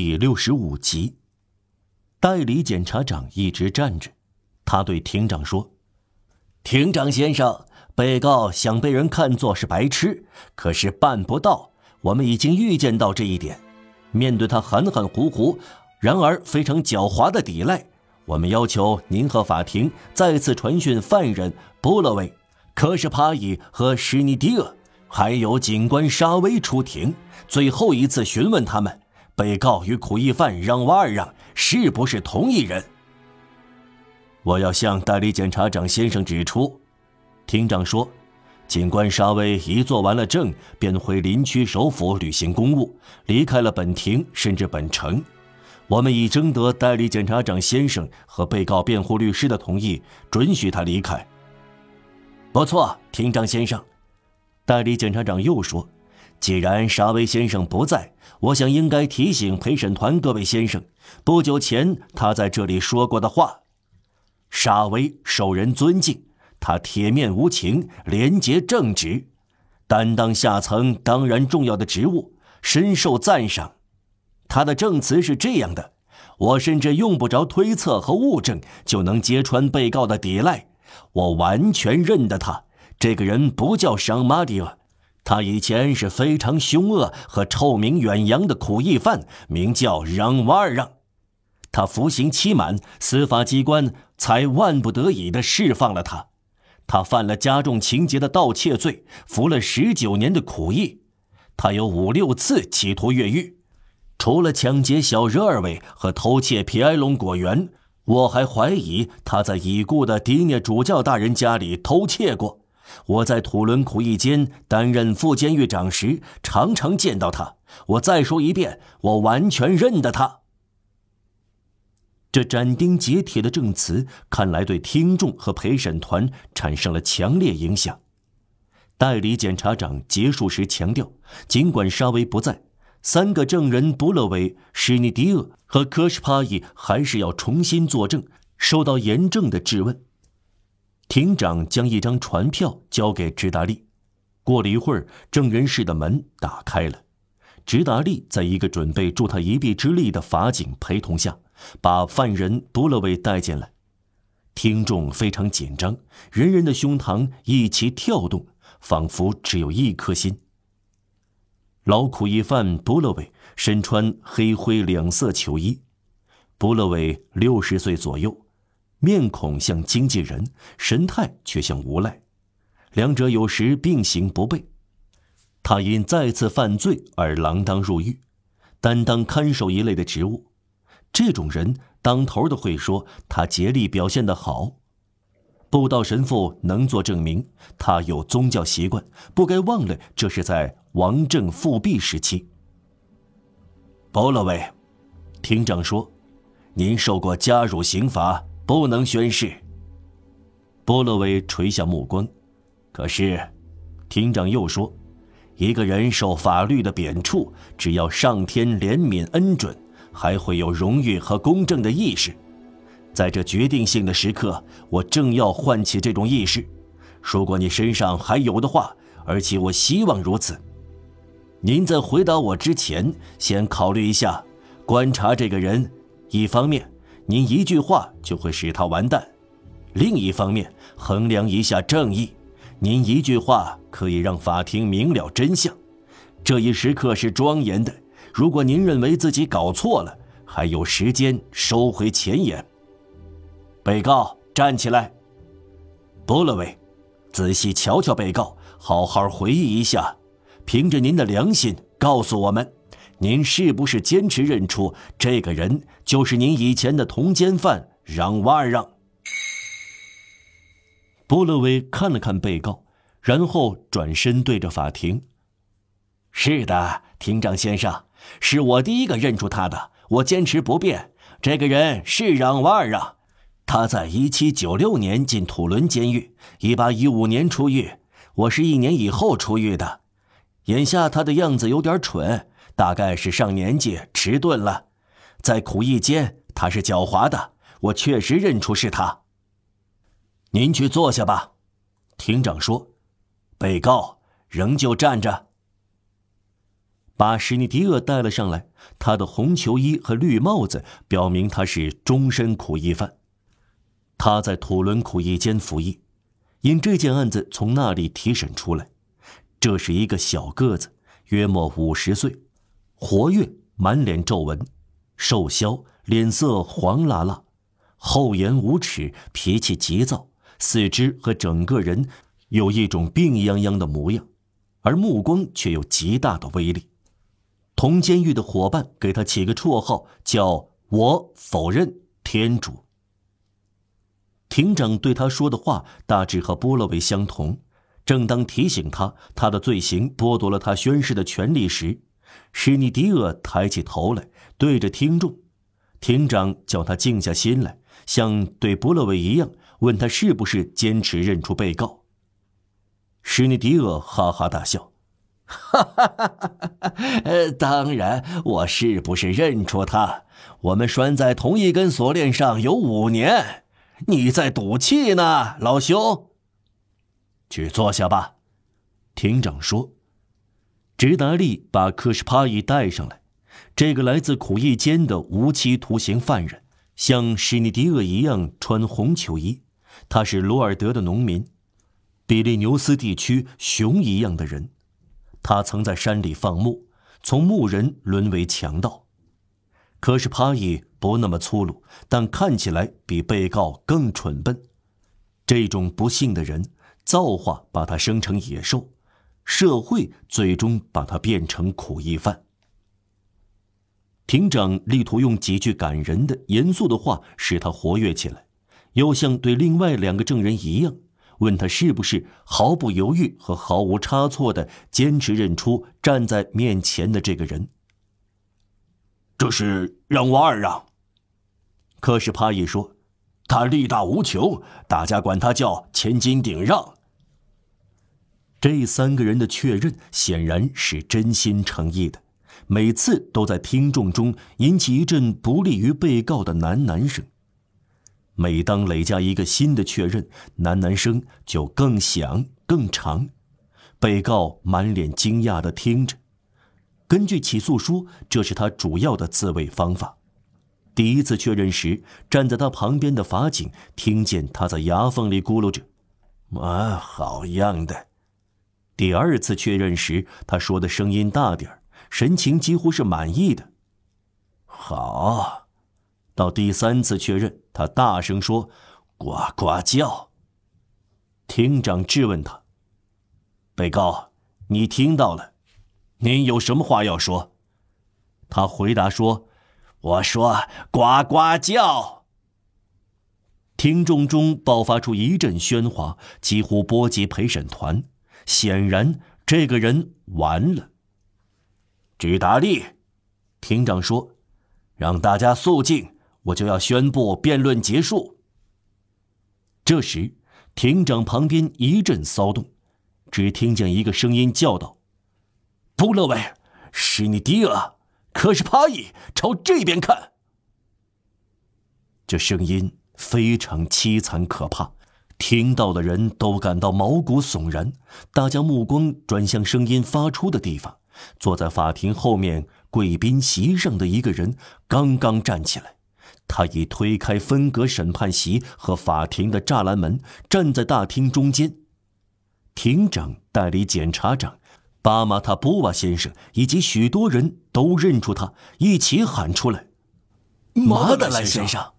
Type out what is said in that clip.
第六十五集，代理检察长一直站着，他对庭长说：“庭长先生，被告想被人看作是白痴，可是办不到。我们已经预见到这一点。面对他含含糊糊，然而非常狡猾的抵赖，我们要求您和法庭再次传讯犯人波洛维、科什帕伊和施尼迪厄，还有警官沙威出庭，最后一次询问他们。”被告与苦役犯让瓦尔让是不是同一人？我要向代理检察长先生指出，庭长说，警官沙威一做完了证，便回林区首府履行公务，离开了本庭甚至本城。我们已征得代理检察长先生和被告辩护律师的同意，准许他离开。不错，庭长先生，代理检察长又说。既然沙威先生不在，我想应该提醒陪审团各位先生，不久前他在这里说过的话。沙威受人尊敬，他铁面无情，廉洁正直，担当下层当然重要的职务，深受赞赏。他的证词是这样的：我甚至用不着推测和物证，就能揭穿被告的抵赖。我完全认得他，这个人不叫商马迪尔。他以前是非常凶恶和臭名远扬的苦役犯，名叫让瓦尔让。他服刑期满，司法机关才万不得已的释放了他。他犯了加重情节的盗窃罪，服了十九年的苦役。他有五六次企图越狱，除了抢劫小热尔维和偷窃皮埃隆果园，我还怀疑他在已故的迪涅主教大人家里偷窃过。我在土伦苦役监担任副监狱长时，常常见到他。我再说一遍，我完全认得他。这斩钉截铁的证词，看来对听众和陪审团产生了强烈影响。代理检察长结束时强调，尽管沙威不在，三个证人布勒维、施尼迪厄和科什帕伊还是要重新作证，受到严正的质问。庭长将一张传票交给直达利。过了一会儿，证人室的门打开了，直达利在一个准备助他一臂之力的法警陪同下，把犯人布勒维带进来。听众非常紧张，人人的胸膛一起跳动，仿佛只有一颗心。劳苦一犯布勒维身穿黑灰两色囚衣，布勒维六十岁左右。面孔像经纪人，神态却像无赖，两者有时并行不悖。他因再次犯罪而锒铛入狱，担当看守一类的职务。这种人当头的会说他竭力表现的好。布道神父能做证明，他有宗教习惯，不该忘了这是在王政复辟时期。波洛维，庭长说：“您受过加辱刑罚。”不能宣誓。波洛维垂下目光，可是，庭长又说：“一个人受法律的贬黜，只要上天怜悯恩准，还会有荣誉和公正的意识。在这决定性的时刻，我正要唤起这种意识。如果你身上还有的话，而且我希望如此，您在回答我之前，先考虑一下，观察这个人，一方面。”您一句话就会使他完蛋。另一方面，衡量一下正义，您一句话可以让法庭明了真相。这一时刻是庄严的。如果您认为自己搞错了，还有时间收回前言。被告站起来。波勒维，仔细瞧瞧被告，好好回忆一下，凭着您的良心告诉我们。您是不是坚持认出这个人就是您以前的同监犯让瓦尔让？布勒维看了看被告，然后转身对着法庭：“是的，庭长先生，是我第一个认出他的。我坚持不变，这个人是让瓦尔让。他在一七九六年进土伦监狱，一八一五年出狱。我是一年以后出狱的。眼下他的样子有点蠢。”大概是上年纪迟钝了，在苦役间他是狡猾的，我确实认出是他。您去坐下吧，庭长说。被告仍旧站着。把史尼迪厄带了上来。他的红球衣和绿帽子表明他是终身苦役犯。他在土伦苦役监服役，因这件案子从那里提审出来。这是一个小个子，约莫五十岁，活跃，满脸皱纹，瘦削，脸色黄辣辣，厚颜无耻，脾气急躁，四肢和整个人有一种病殃殃的模样，而目光却有极大的威力。同监狱的伙伴给他起个绰号，叫我否认天主。庭长对他说的话大致和波洛维相同。正当提醒他他的罪行剥夺了他宣誓的权利时，史尼迪厄抬起头来，对着听众。庭长叫他静下心来，像对波洛维一样，问他是不是坚持认出被告。史尼迪厄哈哈大笑。哈哈哈哈哈！呃，当然，我是不是认出他？我们拴在同一根锁链上有五年，你在赌气呢，老兄。去坐下吧，庭长说。直达利把科什帕伊带上来。这个来自苦役监的无期徒刑犯人，像史尼迪厄一样穿红球衣。他是罗尔德的农民，比利牛斯地区熊一样的人。他曾在山里放牧，从牧人沦为强盗。可是帕伊不那么粗鲁，但看起来比被告更蠢笨。这种不幸的人，造化把他生成野兽，社会最终把他变成苦役犯。庭长力图用几句感人的、严肃的话使他活跃起来，又像对另外两个证人一样。问他是不是毫不犹豫和毫无差错的坚持认出站在面前的这个人？这是让瓦二让。可是帕伊说，他力大无穷，大家管他叫千斤顶让。这三个人的确认显然是真心诚意的，每次都在听众中引起一阵不利于被告的喃喃声。每当累加一个新的确认，喃喃声就更响更长。被告满脸惊讶地听着。根据起诉书，这是他主要的自卫方法。第一次确认时，站在他旁边的法警听见他在牙缝里咕噜着：“啊，好样的！”第二次确认时，他说的声音大点儿，神情几乎是满意的。好。到第三次确认，他大声说：“呱呱叫。”庭长质问他：“被告，你听到了？您有什么话要说？”他回答说：“我说呱呱叫。”听众中爆发出一阵喧哗，几乎波及陪审团。显然，这个人完了。直达利，庭长说：“让大家肃静。”我就要宣布辩论结束。这时，庭长旁边一阵骚动，只听见一个声音叫道：“布勒维，是你迪厄，可是帕伊，朝这边看。”这声音非常凄惨可怕，听到的人都感到毛骨悚然。大家目光转向声音发出的地方，坐在法庭后面贵宾席上的一个人刚刚站起来。他已推开分隔审判席和法庭的栅栏门，站在大厅中间。庭长、代理检察长、巴马塔波瓦先生以及许多人都认出他，一起喊出来：“马德兰先生。”